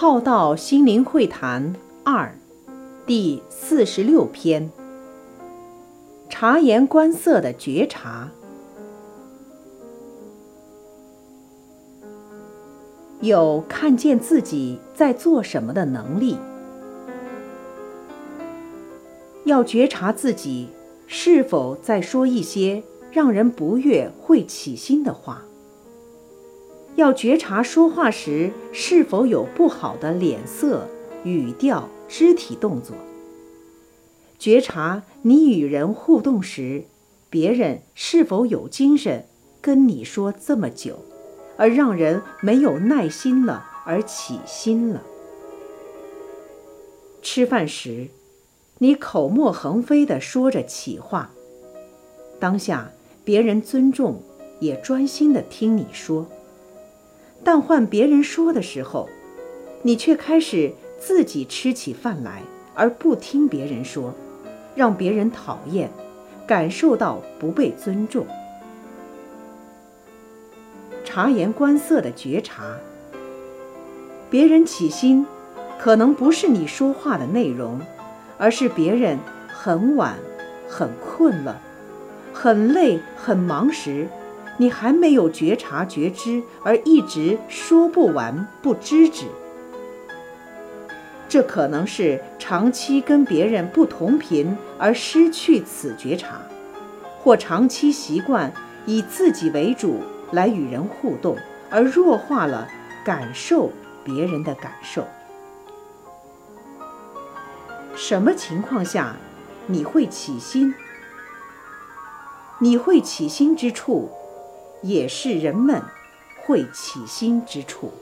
浩道心灵会谈二，第四十六篇。察言观色的觉察，有看见自己在做什么的能力。要觉察自己是否在说一些让人不悦、会起心的话。要觉察说话时是否有不好的脸色、语调、肢体动作。觉察你与人互动时，别人是否有精神跟你说这么久，而让人没有耐心了而起心了。吃饭时，你口沫横飞地说着起话，当下别人尊重也专心地听你说。但换别人说的时候，你却开始自己吃起饭来，而不听别人说，让别人讨厌，感受到不被尊重。察言观色的觉察，别人起心，可能不是你说话的内容，而是别人很晚、很困了、很累、很忙时。你还没有觉察觉知，而一直说不完不知止，这可能是长期跟别人不同频而失去此觉察，或长期习惯以自己为主来与人互动，而弱化了感受别人的感受。什么情况下你会起心？你会起心之处。也是人们会起心之处。